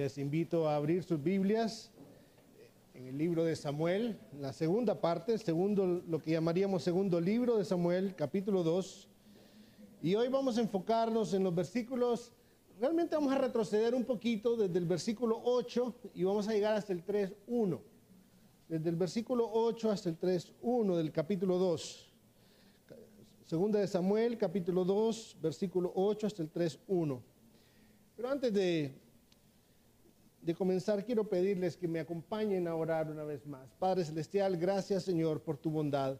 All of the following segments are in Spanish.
les invito a abrir sus Biblias en el libro de Samuel, la segunda parte, segundo, lo que llamaríamos segundo libro de Samuel, capítulo 2. Y hoy vamos a enfocarnos en los versículos, realmente vamos a retroceder un poquito desde el versículo 8 y vamos a llegar hasta el 3.1. Desde el versículo 8 hasta el 3.1 del capítulo 2. Segunda de Samuel, capítulo 2, versículo 8 hasta el 3.1. Pero antes de, de comenzar, quiero pedirles que me acompañen a orar una vez más. Padre Celestial, gracias Señor por tu bondad,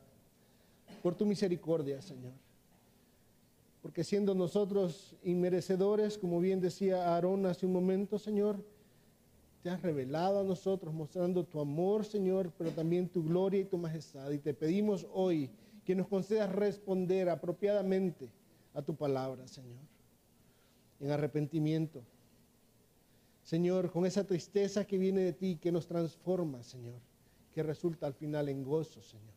por tu misericordia, Señor. Porque siendo nosotros inmerecedores, como bien decía Aarón hace un momento, Señor, te has revelado a nosotros mostrando tu amor, Señor, pero también tu gloria y tu majestad. Y te pedimos hoy que nos concedas responder apropiadamente a tu palabra, Señor en arrepentimiento. Señor, con esa tristeza que viene de ti, que nos transforma, Señor, que resulta al final en gozo, Señor.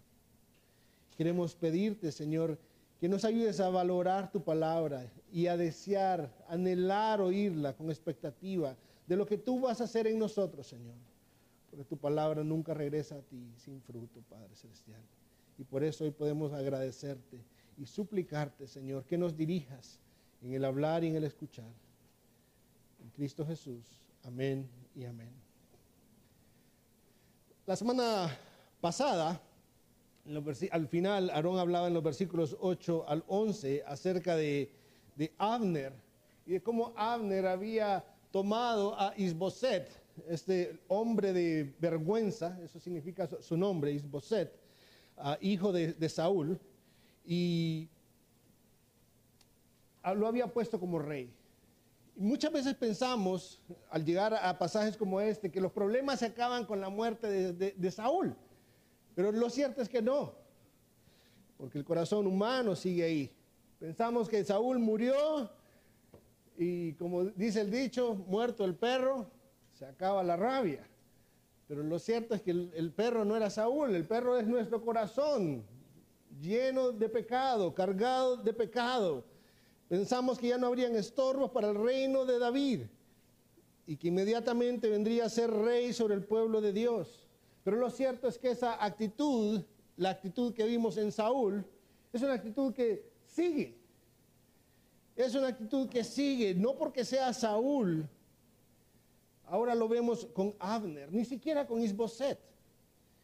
Queremos pedirte, Señor, que nos ayudes a valorar tu palabra y a desear, anhelar oírla con expectativa de lo que tú vas a hacer en nosotros, Señor. Porque tu palabra nunca regresa a ti sin fruto, Padre Celestial. Y por eso hoy podemos agradecerte y suplicarte, Señor, que nos dirijas en el hablar y en el escuchar. En Cristo Jesús. Amén y amén. La semana pasada, al final, Aarón hablaba en los versículos 8 al 11 acerca de, Abner y de cómo Abner había tomado a Isboset, este hombre de vergüenza, eso significa su nombre, Isboset, hijo de, de Saúl, y lo había puesto como rey. Muchas veces pensamos, al llegar a pasajes como este, que los problemas se acaban con la muerte de, Saúl. Pero lo cierto es que no, porque el corazón humano sigue ahí. Pensamos que Saúl murió y como dice el dicho, muerto el perro, se acaba la rabia. Pero lo cierto es que el perro no era Saúl, el perro es nuestro corazón, lleno de pecado, cargado de pecado. Pensamos que ya no habrían estorbos para el reino de David y que inmediatamente vendría a ser rey sobre el pueblo de Dios. Pero lo cierto es que esa actitud, la actitud que vimos en Saúl, es una actitud que sigue. Es una actitud que sigue, no porque sea Saúl. Ahora lo vemos con Abner, ni siquiera con Isboset.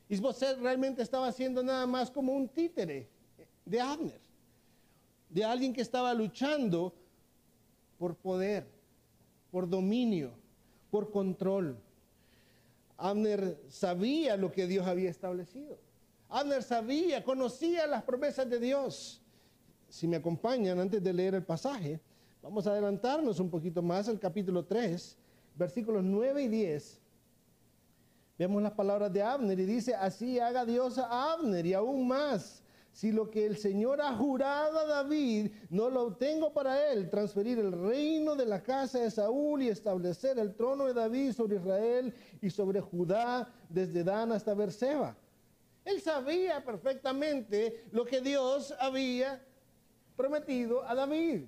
Isboset realmente estaba siendo nada más como un títere de Abner de alguien que estaba luchando por poder, por dominio, por control. Abner sabía lo que Dios había establecido. Abner sabía, conocía las promesas de Dios. Si me acompañan antes de leer el pasaje, vamos a adelantarnos un poquito más al capítulo 3, versículos 9 y 10. Vemos las palabras de Abner y dice, así haga Dios a Abner y aún más si lo que el Señor ha jurado a David no lo obtengo para él, transferir el reino de la casa de Saúl y establecer el trono de David sobre Israel y sobre Judá desde Dan hasta Berseba. Él sabía perfectamente lo que Dios había prometido a David.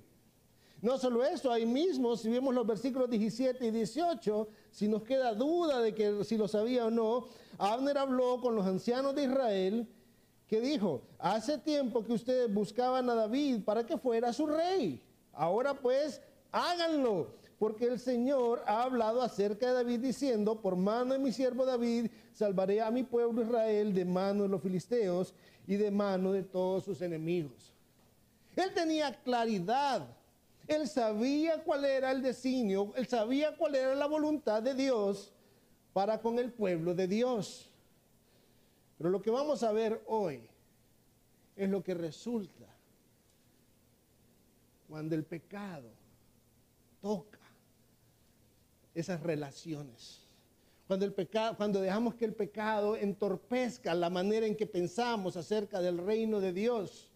No solo eso, ahí mismo, si vemos los versículos 17 y 18, si nos queda duda de que si lo sabía o no, Abner habló con los ancianos de Israel que dijo, hace tiempo que ustedes buscaban a David para que fuera su rey. Ahora pues, háganlo, porque el Señor ha hablado acerca de David diciendo, por mano de mi siervo David, salvaré a mi pueblo Israel de mano de los filisteos y de mano de todos sus enemigos. Él tenía claridad. Él sabía cuál era el designio, él sabía cuál era la voluntad de Dios para con el pueblo de Dios. Pero lo que vamos a ver hoy es lo que resulta cuando el pecado toca esas relaciones. Cuando, el pecado, cuando dejamos que el pecado entorpezca la manera en que pensamos acerca del reino de Dios.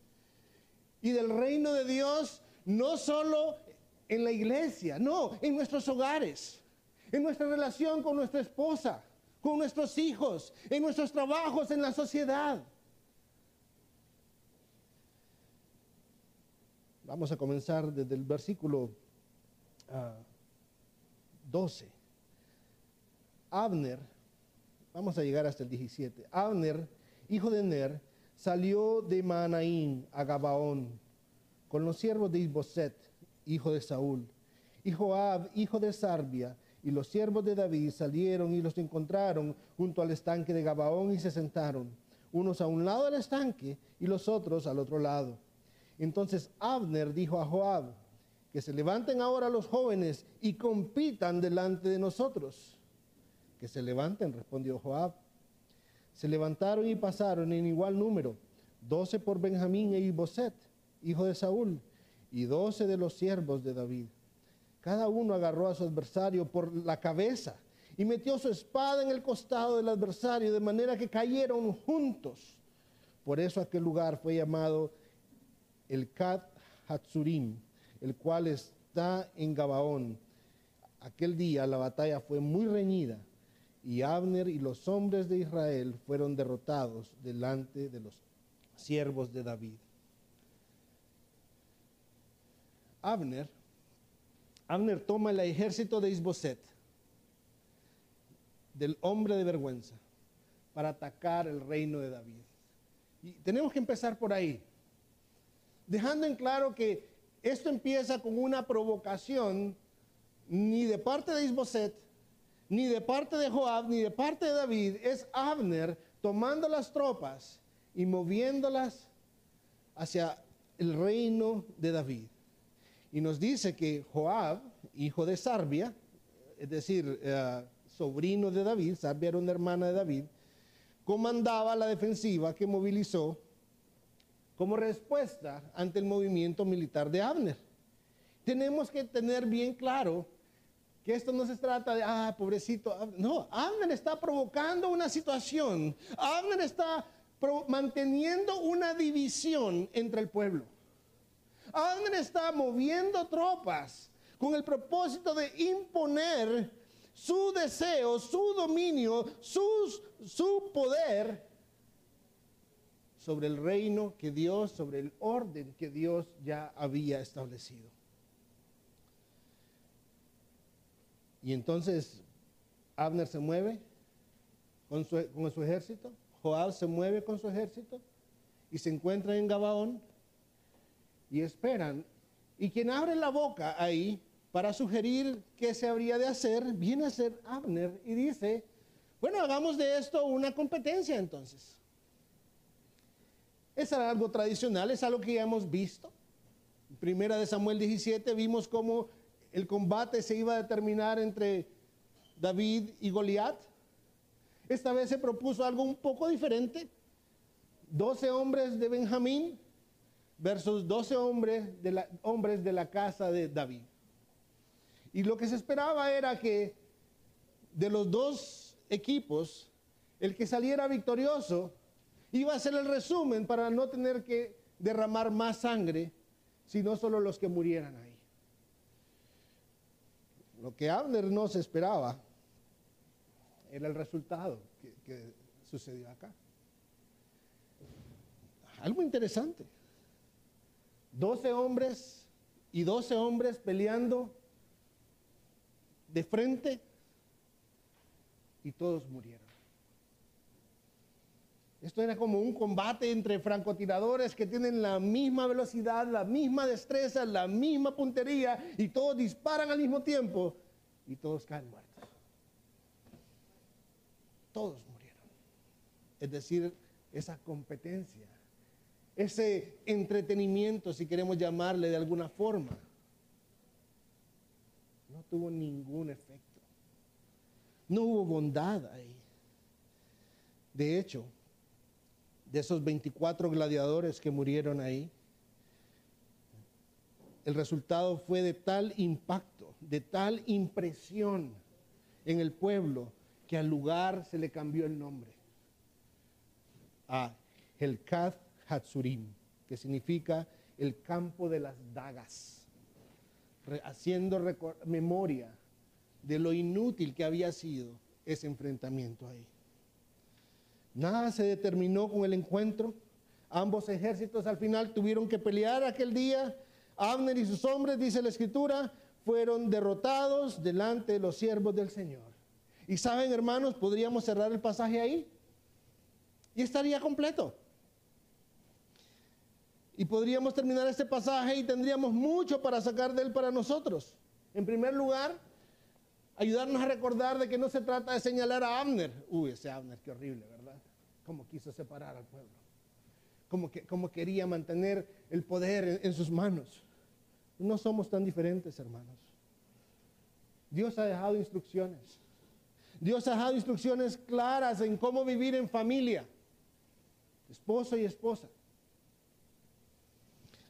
Y del reino de Dios no solo en la iglesia, no, en nuestros hogares, en nuestra relación con nuestra esposa, con nuestros hijos, en nuestros trabajos, en la sociedad. Vamos a comenzar desde el versículo 12. Ah, Abner, vamos a llegar hasta el 17, Abner, hijo de Ner, salió de Manaín a Gabaón con los siervos de Isboset, hijo de Saúl. Y Joab, hijo de Sarbia, y los siervos de David salieron y los encontraron junto al estanque de Gabaón y se sentaron, unos a un lado del estanque y los otros al otro lado. Entonces Abner dijo a Joab, que se levanten ahora los jóvenes y compitan delante de nosotros. Que se levanten, respondió Joab. Se levantaron y pasaron en igual número, doce por Benjamín e Iboset, hijo de Saúl, y doce de los siervos de David. Cada uno agarró a su adversario por la cabeza y metió su espada en el costado del adversario, de manera que cayeron juntos. Por eso aquel lugar fue llamado el Kat Hatsurim, el cual está en Gabaón. Aquel día la batalla fue muy reñida y Abner y los hombres de Israel fueron derrotados delante de los siervos de David. Abner Abner toma el ejército de Isboset, del hombre de vergüenza, para atacar el reino de David. Y tenemos que empezar por ahí, dejando en claro que esto empieza con una provocación ni de parte de Isboset, ni de parte de Joab, ni de parte de David, es Abner tomando las tropas y moviéndolas hacia el reino de David. Y nos dice que Joab, hijo de Sarbia, es decir, eh, sobrino de David, Sarbia era una hermana de David, comandaba la defensiva que movilizó como respuesta ante el movimiento militar de Abner. Tenemos que tener bien claro que esto no se trata de, ah, pobrecito, no, Abner está provocando una situación, Abner está manteniendo una división entre el pueblo. Abner está moviendo tropas con el propósito de imponer su deseo, su dominio, su poder sobre el reino que Dios, sobre el orden que Dios ya había establecido. Y entonces Abner se mueve con su, con su ejército, Joab se mueve con su ejército y se encuentra en Gabaón y esperan. Y quien abre la boca ahí para sugerir qué se habría de hacer, viene a ser Abner y dice, bueno, hagamos de esto una competencia entonces. Es algo tradicional, es algo que ya hemos visto. Primera de Samuel 17 vimos cómo el combate se iba a determinar entre David y Goliat. Esta vez se propuso algo un poco diferente. Doce hombres de Benjamín versus 12 hombres de, la, hombres de la casa de David. Y lo que se esperaba era que de los dos equipos, el que saliera victorioso iba a ser el resumen para no tener que derramar más sangre, sino solo los que murieran ahí. Lo que Abner no se esperaba era el resultado que, que sucedió acá. Algo interesante. 12 hombres y 12 hombres peleando de frente y todos murieron. Esto era como un combate entre francotiradores que tienen la misma velocidad, la misma destreza, la misma puntería y todos disparan al mismo tiempo y todos caen muertos. Todos murieron. Es decir, esa competencia ese entretenimiento, si queremos llamarle de alguna forma, no tuvo ningún efecto. No hubo bondad ahí. De hecho, de esos 24 gladiadores que murieron ahí, el resultado fue de tal impacto, de tal impresión en el pueblo, que al lugar se le cambió el nombre a Helkath Hatsurim, que significa el campo de las dagas, haciendo memoria de lo inútil que había sido ese enfrentamiento ahí. Nada se determinó con el encuentro. Ambos ejércitos al final tuvieron que pelear aquel día. Abner y sus hombres, dice la escritura, fueron derrotados delante de los siervos del Señor. Y saben, hermanos, podríamos cerrar el pasaje ahí y estaría completo. Y podríamos terminar este pasaje y tendríamos mucho para sacar de él para nosotros. En primer lugar, ayudarnos a recordar de que no se trata de señalar a Abner. Uy, ese Abner, qué horrible, ¿verdad? Cómo quiso separar al pueblo. Cómo, que, quería mantener el poder en sus manos. No somos tan diferentes, hermanos. Dios ha dejado instrucciones. Dios ha dejado instrucciones claras en cómo vivir en familia, esposo y esposa.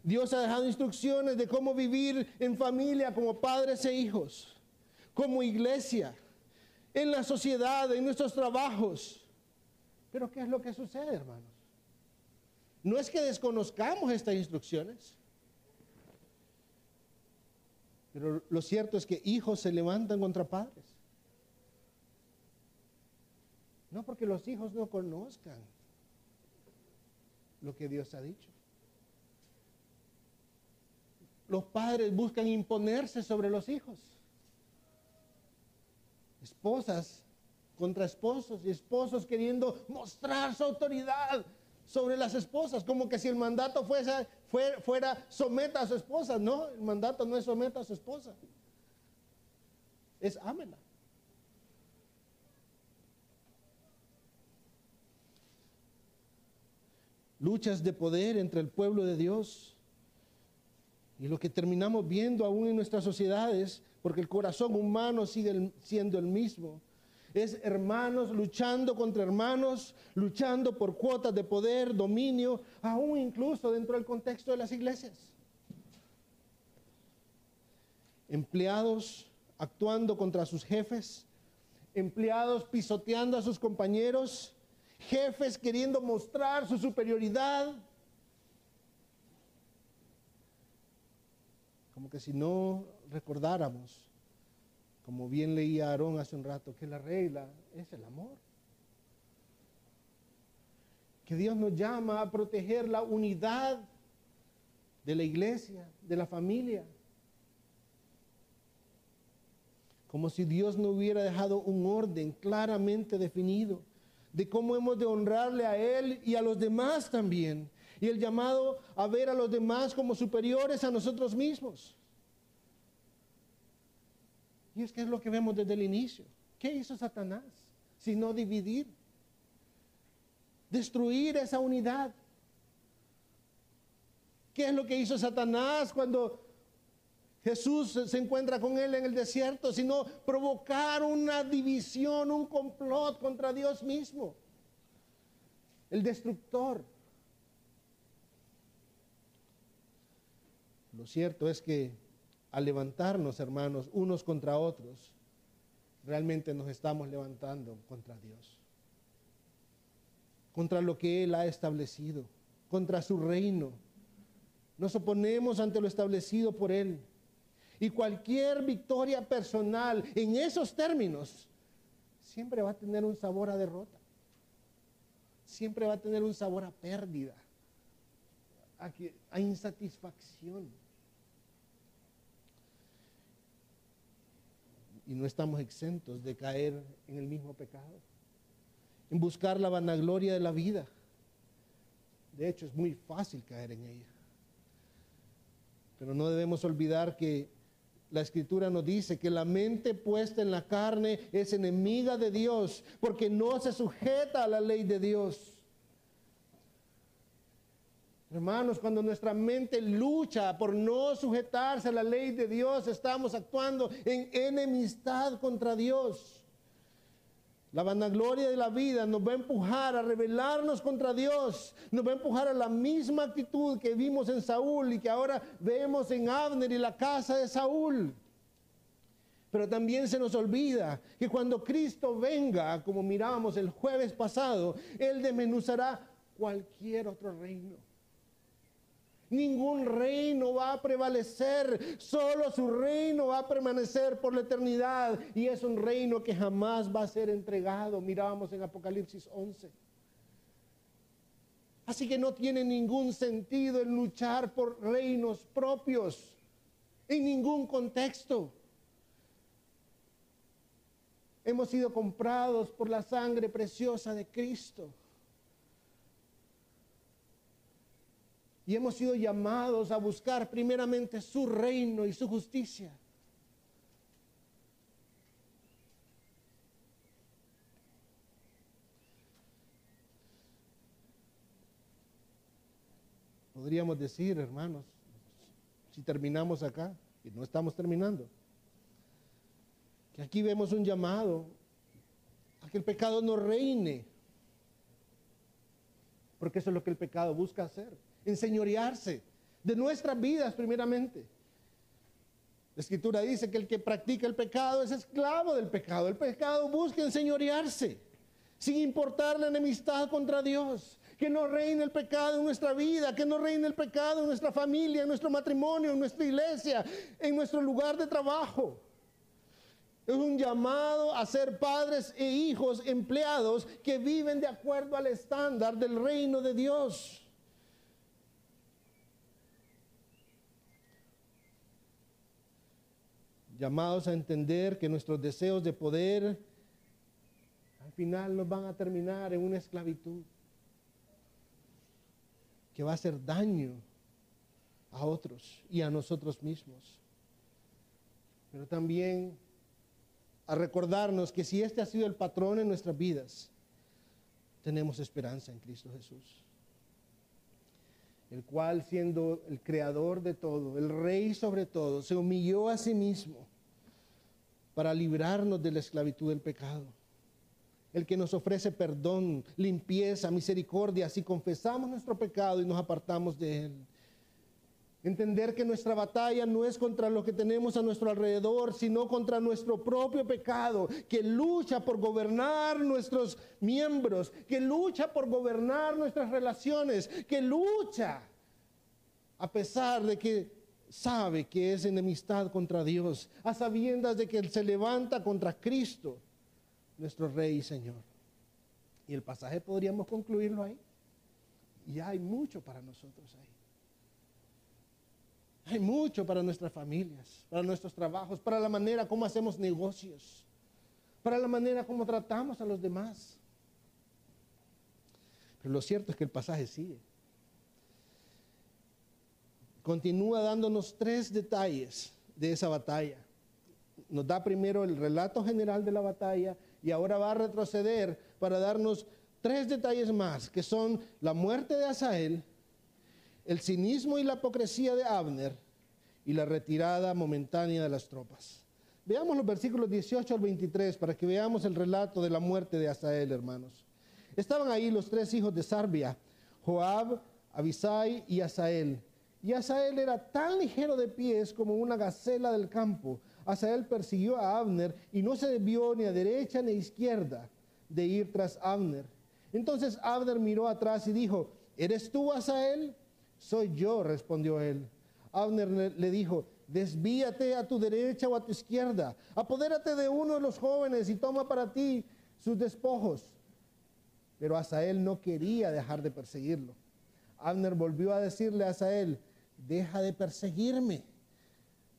Dios ha dejado instrucciones de cómo vivir en familia como padres e hijos, como iglesia, en la sociedad, en nuestros trabajos. Pero ¿qué es lo que sucede, hermanos? No es que desconozcamos estas instrucciones, pero lo cierto es que hijos se levantan contra padres. No porque los hijos no conozcan lo que Dios ha dicho. Los padres buscan imponerse sobre los hijos. Esposas contra esposos y esposos queriendo mostrar su autoridad sobre las esposas, como que si el mandato fuese, fuera, someta a su esposa. No, el mandato no es someta a su esposa. Es ámela. Luchas de poder entre el pueblo de Dios. Y lo que terminamos viendo aún en nuestras sociedades, porque el corazón humano sigue siendo el mismo, es hermanos luchando contra hermanos, luchando por cuotas de poder, dominio, aún incluso dentro del contexto de las iglesias. Empleados actuando contra sus jefes, empleados pisoteando a sus compañeros, jefes queriendo mostrar su superioridad. Como que si no recordáramos como bien leía Aarón hace un rato, que la regla es el amor. Que Dios nos llama a proteger la unidad de la iglesia, de la familia. Como si Dios no hubiera dejado un orden claramente definido de cómo hemos de honrarle a Él y a los demás también. Y el llamado a ver a los demás como superiores a nosotros mismos. Y es que es lo que vemos desde el inicio. ¿Qué hizo Satanás? Sino dividir, destruir esa unidad. ¿Qué es lo que hizo Satanás cuando Jesús se encuentra con él en el desierto? Sino provocar una división, un complot contra Dios mismo. El destructor. Lo cierto es que al levantarnos, hermanos, unos contra otros, realmente nos estamos levantando contra Dios, contra lo que Él ha establecido, contra su reino. Nos oponemos ante lo establecido por Él. Y cualquier victoria personal en esos términos siempre va a tener un sabor a derrota. Siempre va a tener un sabor a pérdida, a, insatisfacción. Y no estamos exentos de caer en el mismo pecado, en buscar la vanagloria de la vida. De hecho, es muy fácil caer en ella. Pero no debemos olvidar que la escritura nos dice que la mente puesta en la carne es enemiga de Dios porque no se sujeta a la ley de Dios. Hermanos, cuando nuestra mente lucha por no sujetarse a la ley de Dios, estamos actuando en enemistad contra Dios. La vanagloria de la vida nos va a empujar a rebelarnos contra Dios, nos va a empujar a la misma actitud que vimos en Saúl y que ahora vemos en Abner y la casa de Saúl. Pero también se nos olvida que cuando Cristo venga, como mirábamos el jueves pasado, Él desmenuzará cualquier otro reino. Ningún reino va a prevalecer, solo su reino va a permanecer por la eternidad y es un reino que jamás va a ser entregado. Mirábamos en Apocalipsis 11. Así que no tiene ningún sentido el luchar por reinos propios en ningún contexto. Hemos sido comprados por la sangre preciosa de Cristo. Y hemos sido llamados a buscar primeramente su reino y su justicia. Podríamos decir, hermanos, si terminamos acá, y no estamos terminando, que aquí vemos un llamado a que el pecado no reine, porque eso es lo que el pecado busca hacer, enseñorearse de nuestras vidas primeramente. La escritura dice que el que practica el pecado es esclavo del pecado. El pecado busca enseñorearse, sin importar la enemistad contra Dios que no reine el pecado en nuestra vida, que no reine el pecado en nuestra familia, en nuestro matrimonio, en nuestra iglesia, en nuestro lugar de trabajo. Es un llamado a ser padres e hijos empleados que viven de acuerdo al estándar del reino de Dios. Llamados a entender que nuestros deseos de poder al final nos van a terminar en una esclavitud que va a hacer daño a otros y a nosotros mismos. Pero también a recordarnos que si este ha sido el patrón en nuestras vidas, tenemos esperanza en Cristo Jesús, el cual siendo el creador de todo, el rey sobre todo, se humilló a sí mismo para librarnos de la esclavitud del pecado el que nos ofrece perdón, limpieza, misericordia, si confesamos nuestro pecado y nos apartamos de él. Entender que nuestra batalla no es contra lo que tenemos a nuestro alrededor, sino contra nuestro propio pecado, que lucha por gobernar nuestros miembros, que lucha por gobernar nuestras relaciones, que lucha a pesar de que sabe que es enemistad contra Dios, a sabiendas de que Él se levanta contra Cristo nuestro Rey y Señor. Y el pasaje podríamos concluirlo ahí. Y hay mucho para nosotros ahí. Hay mucho para nuestras familias, para nuestros trabajos, para la manera como hacemos negocios, para la manera como tratamos a los demás. Pero lo cierto es que el pasaje sigue. Continúa dándonos tres detalles de esa batalla. Nos da primero el relato general de la batalla, y ahora va a retroceder para darnos tres detalles más, que son la muerte de Asael, el cinismo y la hipocresía de Abner y la retirada momentánea de las tropas. Veamos los versículos 18 al 23 para que veamos el relato de la muerte de Asael, hermanos. Estaban ahí los tres hijos de Sarbia, Joab, Abisai y Asael. Y Asael era tan ligero de pies como una gacela del campo. Asael persiguió a Abner y no se desvió ni a derecha ni a izquierda de ir tras Abner. Entonces Abner miró atrás y dijo, ¿eres tú Asael? Soy yo, respondió él. Abner le dijo, desvíate a tu derecha o a tu izquierda, apodérate de uno de los jóvenes y toma para ti sus despojos. Pero Asael no quería dejar de perseguirlo. Abner volvió a decirle a Asael, deja de perseguirme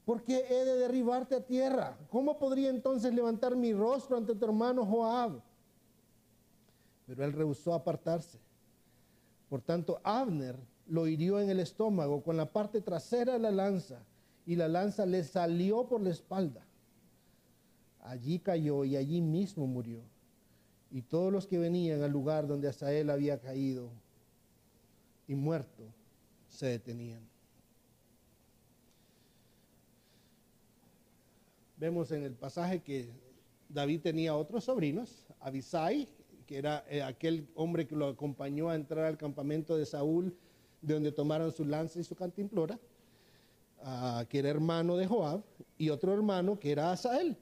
¿Por qué he de derribarte a tierra? ¿Cómo podría entonces levantar mi rostro ante tu hermano Joab? Pero él rehusó apartarse. Por tanto, Abner lo hirió en el estómago con la parte trasera de la lanza y la lanza le salió por la espalda. Allí cayó y allí mismo murió. Y todos los que venían al lugar donde Asael había caído y muerto se detenían. vemos en el pasaje que David tenía otros sobrinos, Abisai, que era eh, aquel hombre que lo acompañó a entrar al campamento de Saúl, de donde tomaron su lanza y su cantimplora, ah, que era hermano de Joab, y otro hermano que era Asael,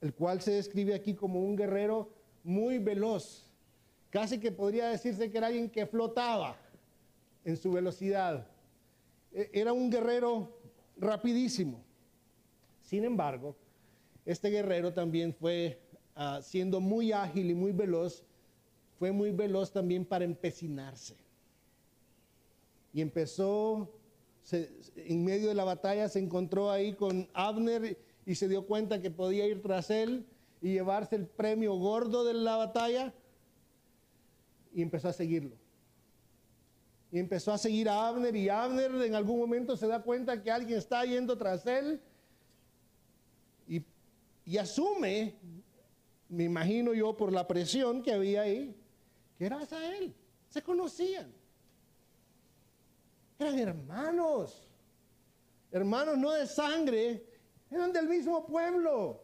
el cual se describe aquí como un guerrero muy veloz, casi que podría decirse que era alguien que flotaba en su velocidad. E, era un guerrero rapidísimo. Sin embargo, este guerrero también fue, ah, siendo muy ágil y muy veloz, fue muy veloz también para empecinarse. Y empezó, en medio de la batalla se encontró ahí con Abner y se dio cuenta que podía ir tras él y llevarse el premio gordo de la batalla y empezó a seguirlo. Y empezó a seguir a Abner y Abner en algún momento se da cuenta que alguien está yendo tras él y, y asume, me imagino yo por la presión que había ahí, que era él. Se conocían. Eran hermanos. Hermanos no de sangre, eran del mismo pueblo.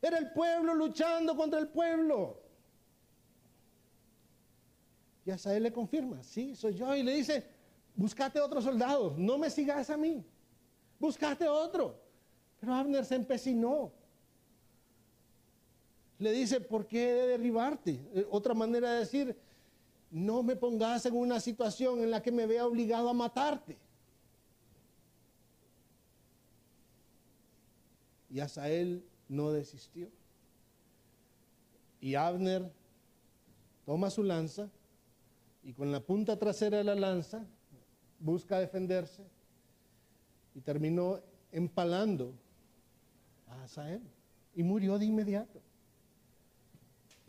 Era el pueblo luchando contra el pueblo. Y Asael le confirma, sí, soy yo. Y le dice, buscate otro soldado, no me sigas a mí. Buscate otro. Pero Abner se empecinó. Le dice, ¿por qué he de derribarte? Eh, otra manera de decir, no me pongas en una situación en la que me vea obligado a matarte. Y Asael no desistió. Y Abner toma su lanza y con la punta trasera de la lanza busca defenderse y terminó empalando a Asael y murió de inmediato.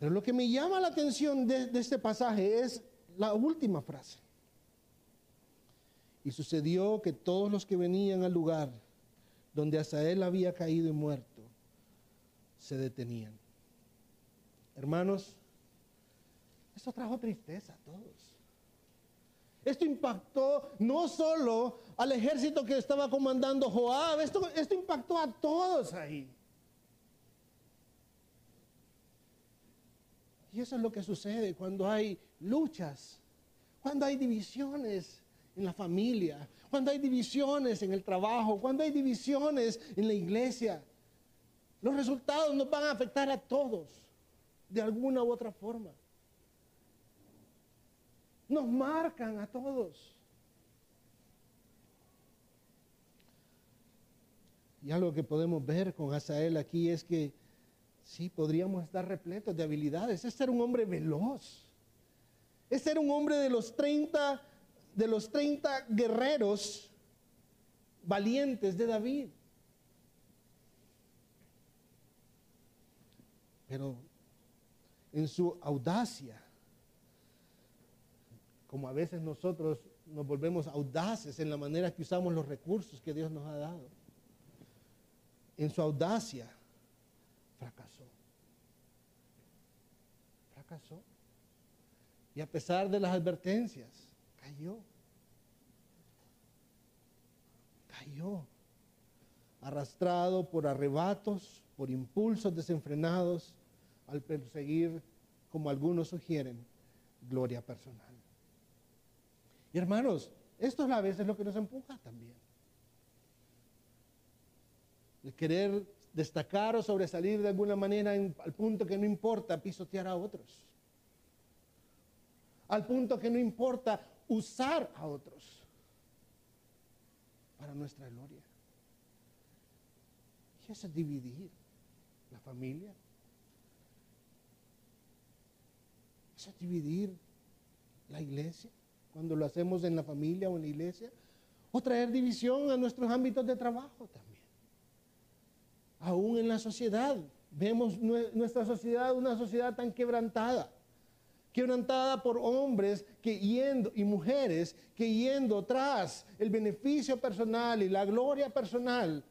Pero lo que me llama la atención de, este pasaje es la última frase. Y sucedió que todos los que venían al lugar donde Asael había caído y muerto, se detenían. Hermanos, esto trajo tristeza a todos. Esto impactó no solo al ejército que estaba comandando Joab, esto impactó a todos ahí. Y eso es lo que sucede cuando hay luchas, cuando hay divisiones en la familia, cuando hay divisiones en el trabajo, cuando hay divisiones en la iglesia. Los resultados nos van a afectar a todos de alguna u otra forma. Nos marcan a todos. Y algo que podemos ver con Asael aquí es que sí, podríamos estar repletos de habilidades. Este era un hombre veloz. Este era un hombre de los 30 de los 30 guerreros valientes de David. Pero en su audacia, como a veces nosotros nos volvemos audaces en la manera que usamos los recursos que Dios nos ha dado, en su audacia fracasó. Fracasó. Y a pesar de las advertencias, cayó. Cayó. Arrastrado por arrebatos, por impulsos desenfrenados, al perseguir, como algunos sugieren, gloria personal. Y hermanos, esto es a veces lo que nos empuja también. El querer destacar o sobresalir de alguna manera al punto que no importa pisotear a otros. Al punto que no importa usar a otros para nuestra gloria. Y eso es dividir la familia. Eso es dividir la iglesia cuando lo hacemos en la familia o en la iglesia. O traer división a nuestros ámbitos de trabajo también. Aún en la sociedad. Vemos nuestra sociedad una sociedad tan quebrantada quebrantada por hombres que yendo y mujeres que yendo tras el beneficio personal y la gloria personal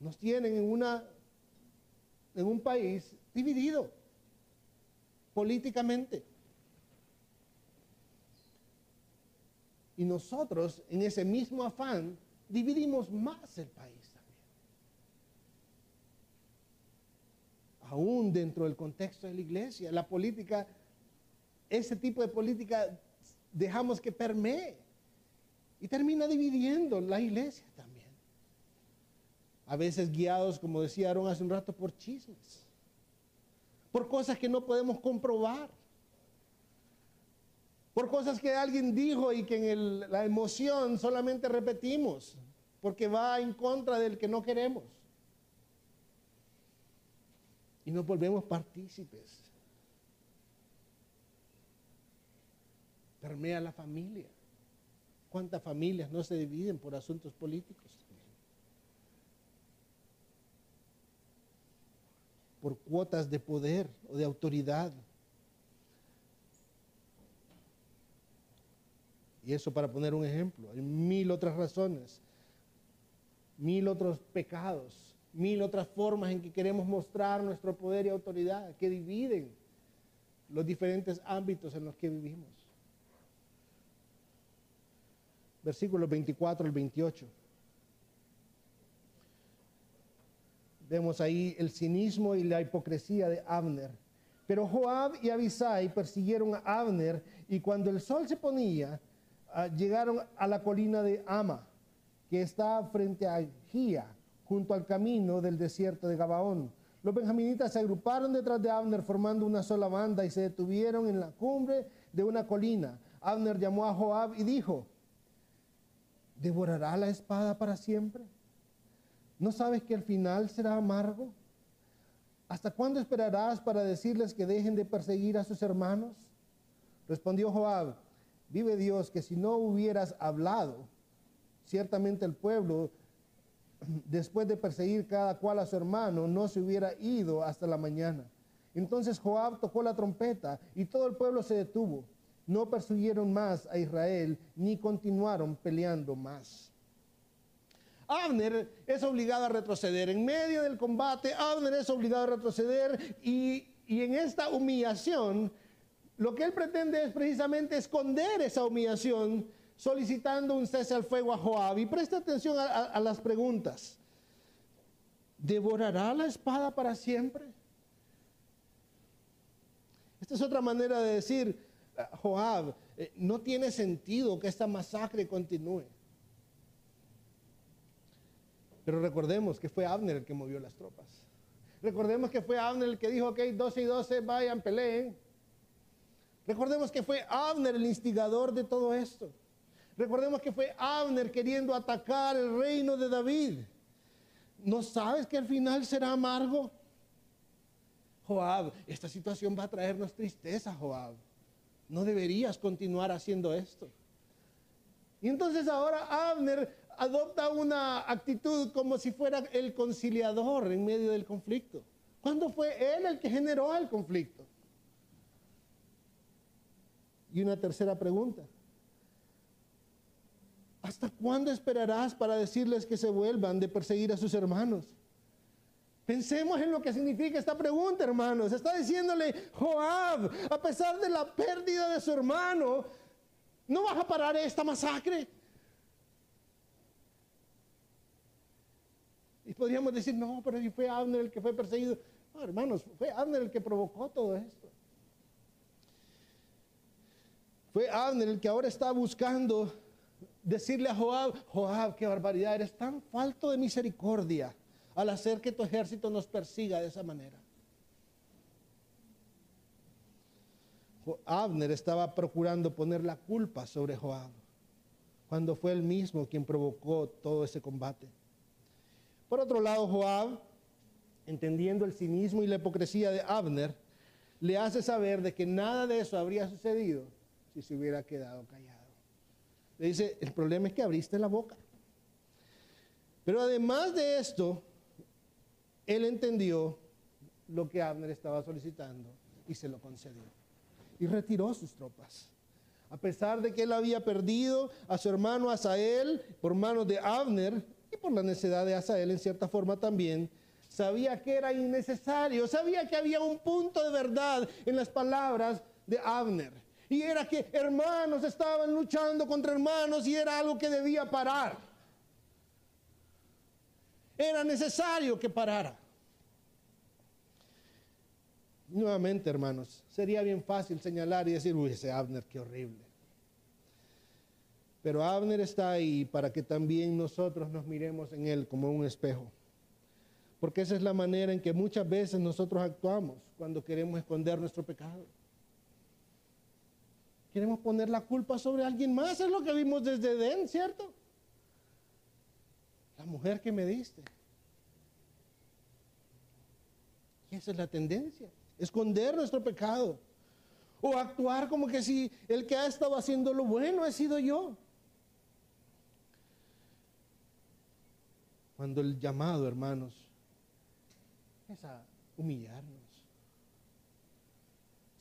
nos tienen en una en un país dividido políticamente. Y nosotros en ese mismo afán dividimos más el país. Aún dentro del contexto de la iglesia. La política, ese tipo de política dejamos que permee y termina dividiendo la iglesia también. A veces guiados, como decía Aaron hace un rato, por chismes, por cosas que no podemos comprobar, por cosas que alguien dijo y que en la emoción solamente repetimos, porque va en contra del que no queremos y nos volvemos partícipes. Permea la familia. ¿Cuántas familias no se dividen por asuntos políticos? por cuotas de poder o de autoridad. Y eso para poner un ejemplo. Hay mil otras razones, mil otros pecados, mil otras formas en que queremos mostrar nuestro poder y autoridad que dividen los diferentes ámbitos en los que vivimos. Versículos 24 al 28. Vemos ahí el cinismo y la hipocresía de Abner. Pero Joab y Abisai persiguieron a Abner y cuando el sol se ponía, ah, llegaron a la colina de Ama, que está frente a Gía, junto al camino del desierto de Gabaón. Los benjaminitas se agruparon detrás de Abner formando una sola banda y se detuvieron en la cumbre de una colina. Abner llamó a Joab y dijo, ¿devorará la espada para siempre? ¿No sabes que el final será amargo? ¿Hasta cuándo esperarás para decirles que dejen de perseguir a sus hermanos? Respondió Joab, vive Dios que si no hubieras hablado, ciertamente el pueblo, después de perseguir cada cual a su hermano, no se hubiera ido hasta la mañana. Entonces Joab tocó la trompeta y todo el pueblo se detuvo. No persiguieron más a Israel ni continuaron peleando más. Abner es obligado a retroceder. En medio del combate, Abner es obligado a retroceder y, en esta humillación, lo que él pretende es precisamente esconder esa humillación solicitando un cese al fuego a Joab. Y presta atención a, las preguntas. ¿Devorará la espada para siempre? Esta es otra manera de decir, Joab, eh, no tiene sentido que esta masacre continúe. Pero recordemos que fue Abner el que movió las tropas. Recordemos que fue Abner el que dijo, ok, 12 y 12, vayan, peleen. Recordemos que fue Abner el instigador de todo esto. Recordemos que fue Abner queriendo atacar el reino de David. ¿No sabes que al final será amargo? Joab, esta situación va a traernos tristeza, Joab. No deberías continuar haciendo esto. Y entonces ahora Abner adopta una actitud como si fuera el conciliador en medio del conflicto. ¿Cuándo fue él el que generó el conflicto? Y una tercera pregunta. ¿Hasta cuándo esperarás para decirles que se vuelvan de perseguir a sus hermanos? Pensemos en lo que significa esta pregunta, hermanos. Está diciéndole, Joab, a pesar de la pérdida de su hermano, ¿no vas a parar esta masacre? Y podríamos decir, no, pero si fue Abner el que fue perseguido. No, hermanos, fue Abner el que provocó todo esto. Fue Abner el que ahora está buscando decirle a Joab, Joab, qué barbaridad, eres tan falto de misericordia al hacer que tu ejército nos persiga de esa manera. Abner estaba procurando poner la culpa sobre Joab, cuando fue él mismo quien provocó todo ese combate. Por otro lado, Joab, entendiendo el cinismo y la hipocresía de Abner, le hace saber de que nada de eso habría sucedido si se hubiera quedado callado. Le dice, el problema es que abriste la boca. Pero además de esto, él entendió lo que Abner estaba solicitando y se lo concedió. Y retiró sus tropas. A pesar de que él había perdido a su hermano Asael por manos de Abner, y por la necesidad de Asael en cierta forma también, sabía que era innecesario, sabía que había un punto de verdad en las palabras de Abner. Y era que hermanos estaban luchando contra hermanos y era algo que debía parar. Era necesario que parara. Nuevamente, hermanos, sería bien fácil señalar y decir, uy, ese Abner, qué horrible. Pero Abner está ahí para que también nosotros nos miremos en él como un espejo. Porque esa es la manera en que muchas veces nosotros actuamos cuando queremos esconder nuestro pecado. Queremos poner la culpa sobre alguien más, es lo que vimos desde Edén, ¿cierto? La mujer que me diste. Y esa es la tendencia, esconder nuestro pecado. O actuar como que si el que ha estado haciendo lo bueno he sido yo. Cuando el llamado, hermanos, es a humillarnos.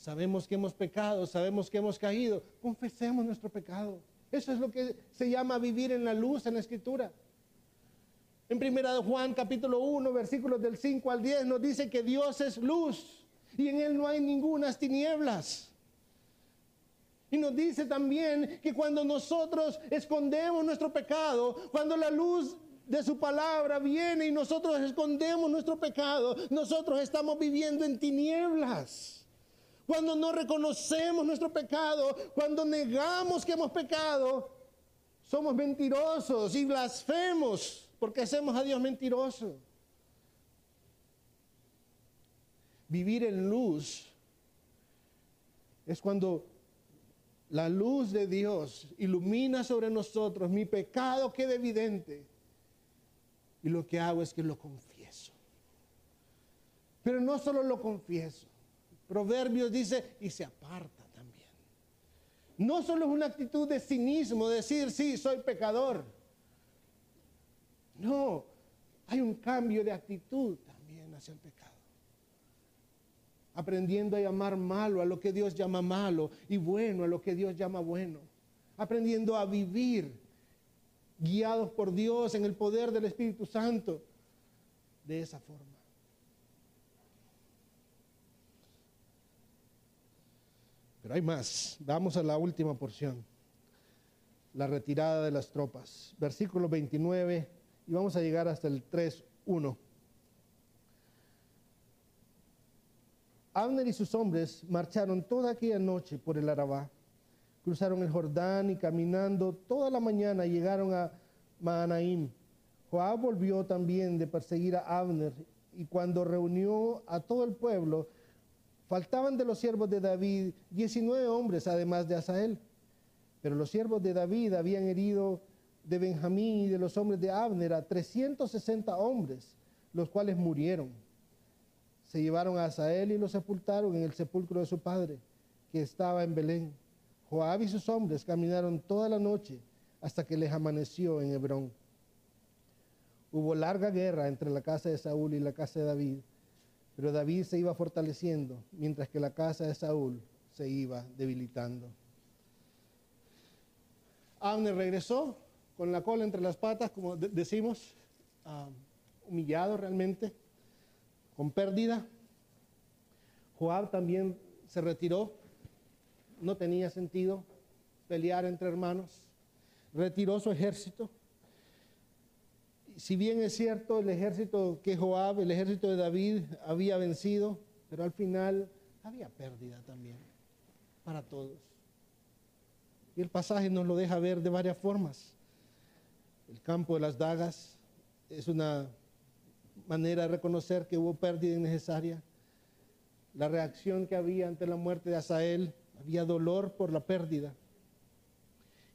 Sabemos que hemos pecado, sabemos que hemos caído. Confesemos nuestro pecado. Eso es lo que se llama vivir en la luz en la escritura. En primera de Juan capítulo 1, versículos del 5 al 10 nos dice que Dios es luz y en él no hay ninguna tinieblas. Y nos dice también que cuando nosotros escondemos nuestro pecado, cuando la luz de su palabra viene y nosotros escondemos nuestro pecado, nosotros estamos viviendo en tinieblas. Cuando no reconocemos nuestro pecado, cuando negamos que hemos pecado, somos mentirosos y blasfemos porque hacemos a Dios mentiroso. Vivir en luz es cuando la luz de Dios ilumina sobre nosotros, mi pecado queda evidente. Y lo que hago es que lo confieso. Pero no solo lo confieso. Proverbios dice, y se aparta también. No solo es una actitud de cinismo, decir, sí, soy pecador. No, hay un cambio de actitud también hacia el pecado aprendiendo a llamar malo a lo que Dios llama malo y bueno a lo que Dios llama bueno, aprendiendo a vivir guiados por Dios en el poder del Espíritu Santo de esa forma. Pero hay más. Vamos a la última porción. La retirada de las tropas. Versículo 29 y vamos a llegar hasta el 3.1. Abner y sus hombres marcharon toda aquella noche por el Arabá, cruzaron el Jordán y caminando toda la mañana llegaron a Mahanaim. Joab volvió también de perseguir a Abner y cuando reunió a todo el pueblo, faltaban de los siervos de David 19 hombres además de Asael. Pero los siervos de David habían herido de Benjamín y de los hombres de Abner a 360 hombres, los cuales murieron se llevaron a Asael y lo sepultaron en el sepulcro de su padre, que estaba en Belén. Joab y sus hombres caminaron toda la noche hasta que les amaneció en Hebrón. Hubo larga guerra entre la casa de Saúl y la casa de David, pero David se iba fortaleciendo, mientras que la casa de Saúl se iba debilitando. Abner regresó con la cola entre las patas, como decimos, ah, humillado realmente con pérdida. Joab también se retiró, no tenía sentido pelear entre hermanos, retiró su ejército. Si bien es cierto el ejército que Joab, el ejército de David había vencido, pero al final había pérdida también para todos. Y el pasaje nos lo deja ver de varias formas. El campo de las dagas es una manera de reconocer que hubo pérdida innecesaria. La reacción que había ante la muerte de Asael, había dolor por la pérdida.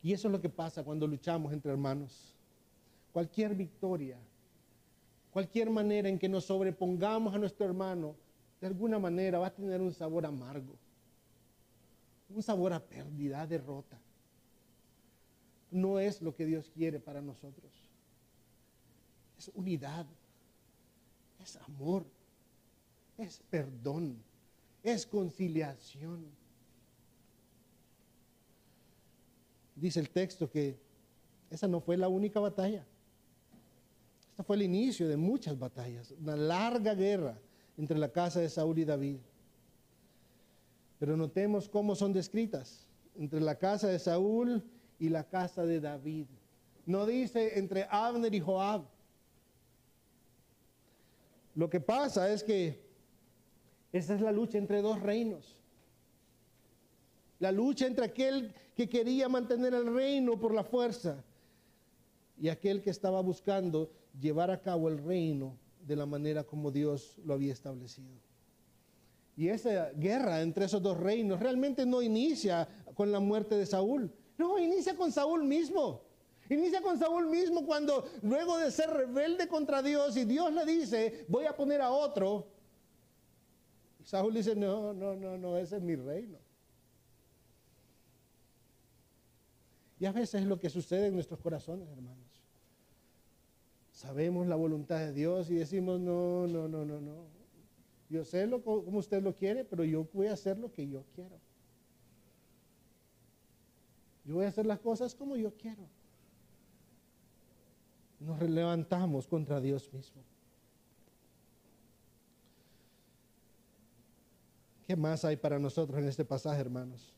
Y eso es lo que pasa cuando luchamos entre hermanos. Cualquier victoria, cualquier manera en que nos sobrepongamos a nuestro hermano, de alguna manera va a tener un sabor amargo, un sabor a pérdida, derrota. No es lo que Dios quiere para nosotros. Es unidad, es amor, es perdón, es conciliación. Dice el texto que esa no fue la única batalla. Esta fue el inicio de muchas batallas, una larga guerra entre la casa de Saúl y David. Pero notemos cómo son descritas entre la casa de Saúl y la casa de David. No dice entre Abner y Joab. Lo que pasa es que esa es la lucha entre dos reinos. La lucha entre aquel que quería mantener el reino por la fuerza y aquel que estaba buscando llevar a cabo el reino de la manera como Dios lo había establecido. Y esa guerra entre esos dos reinos realmente no inicia con la muerte de Saúl, no, inicia con Saúl mismo. Inicia con Saúl mismo cuando luego de ser rebelde contra Dios y Dios le dice, voy a poner a otro. Y Saúl dice, no, no, no, no, ese es mi reino. Y a veces es lo que sucede en nuestros corazones, hermanos. Sabemos la voluntad de Dios y decimos, no, no, no, no, no. Yo sé lo, como usted lo quiere, pero yo voy a hacer lo que yo quiero. Yo voy a hacer las cosas como yo quiero. Nos levantamos contra Dios mismo. ¿Qué más hay para nosotros en este pasaje, hermanos?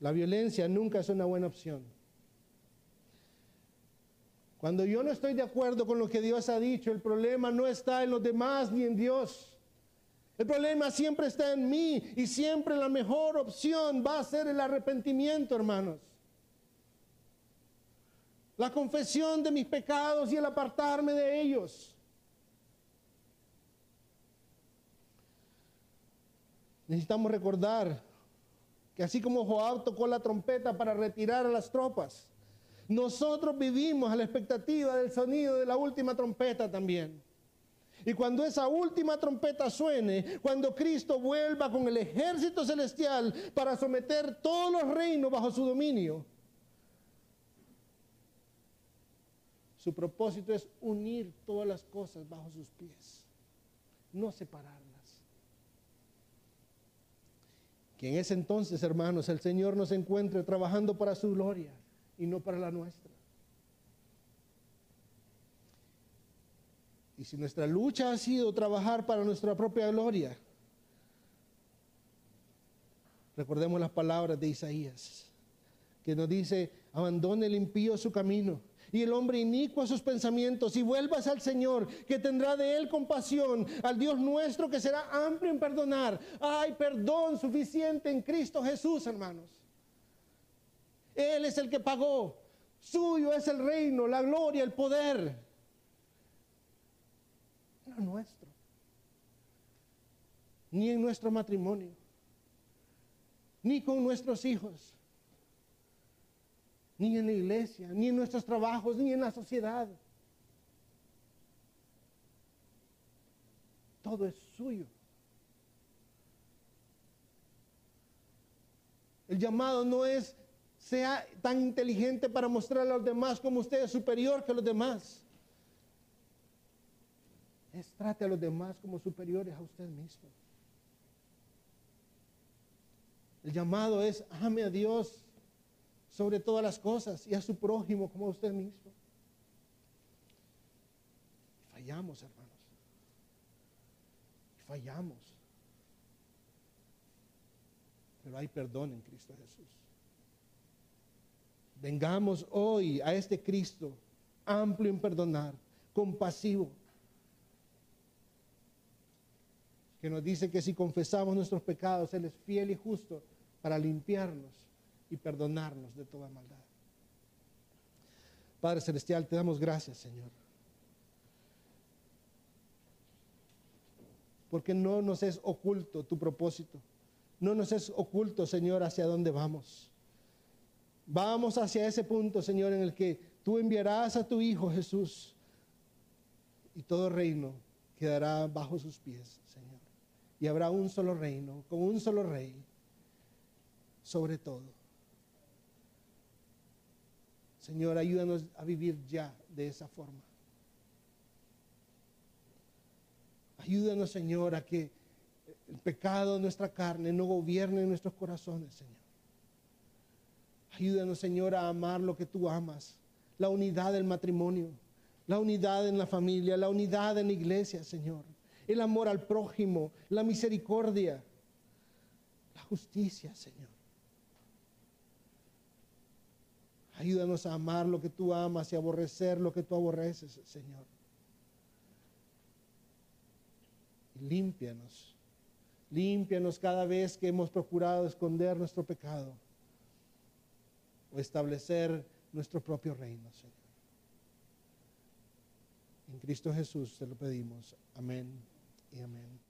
La violencia nunca es una buena opción. Cuando yo no estoy de acuerdo con lo que Dios ha dicho, el problema no está en los demás ni en Dios. El problema siempre está en mí y siempre la mejor opción va a ser el arrepentimiento, hermanos. La confesión de mis pecados y el apartarme de ellos. Necesitamos recordar que así como Joab tocó la trompeta para retirar a las tropas, nosotros vivimos a la expectativa del sonido de la última trompeta también. Y cuando esa última trompeta suene, cuando Cristo vuelva con el ejército celestial para someter todos los reinos bajo su dominio, su propósito es unir todas las cosas bajo sus pies, no separarlas. Que en ese entonces, hermanos, el Señor nos encuentre trabajando para su gloria y no para la nuestra. Y si nuestra lucha ha sido trabajar para nuestra propia gloria, recordemos las palabras de Isaías, que nos dice, abandone el impío su camino y el hombre inicuo sus pensamientos y vuelvas al Señor, que tendrá de él compasión, al Dios nuestro que será amplio en perdonar. Hay perdón suficiente en Cristo Jesús, hermanos. Él es el que pagó. Suyo es el reino, la gloria, el poder. No nuestro. Ni en nuestro matrimonio. Ni con nuestros hijos ni en la iglesia, ni en nuestros trabajos, ni en la sociedad. Todo es suyo. El llamado no es sea tan inteligente para mostrarle a los demás como usted es superior que los demás. Es trate a los demás como superiores a usted mismo. El llamado es ame a Dios sobre todas las cosas y a su prójimo como a usted mismo. Fallamos, hermanos. Fallamos. Pero hay perdón en Cristo Jesús. Vengamos hoy a este Cristo amplio en perdonar, compasivo, que nos dice que si confesamos nuestros pecados, Él es fiel y justo para limpiarnos y perdonarnos de toda maldad. Padre Celestial, te damos gracias, Señor. Porque no nos es oculto tu propósito. No nos es oculto, Señor, hacia dónde vamos. Vamos hacia ese punto, Señor, en el que tú enviarás a tu Hijo Jesús y todo reino quedará bajo sus pies, Señor. Y habrá un solo reino, con un solo rey, sobre todo. Señor, ayúdanos a vivir ya de esa forma. Ayúdanos, Señor, a que el pecado de nuestra carne no gobierne nuestros corazones, Señor. Ayúdanos, Señor, a amar lo que tú amas, la unidad del matrimonio, la unidad en la familia, la unidad en la iglesia, Señor. El amor al prójimo, la misericordia, la justicia, Señor. Ayúdanos a amar lo que tú amas y aborrecer lo que tú aborreces, Señor. Y límpianos. Límpianos cada vez que hemos procurado esconder nuestro pecado o establecer nuestro propio reino, Señor. En Cristo Jesús te lo pedimos. Amén y amén.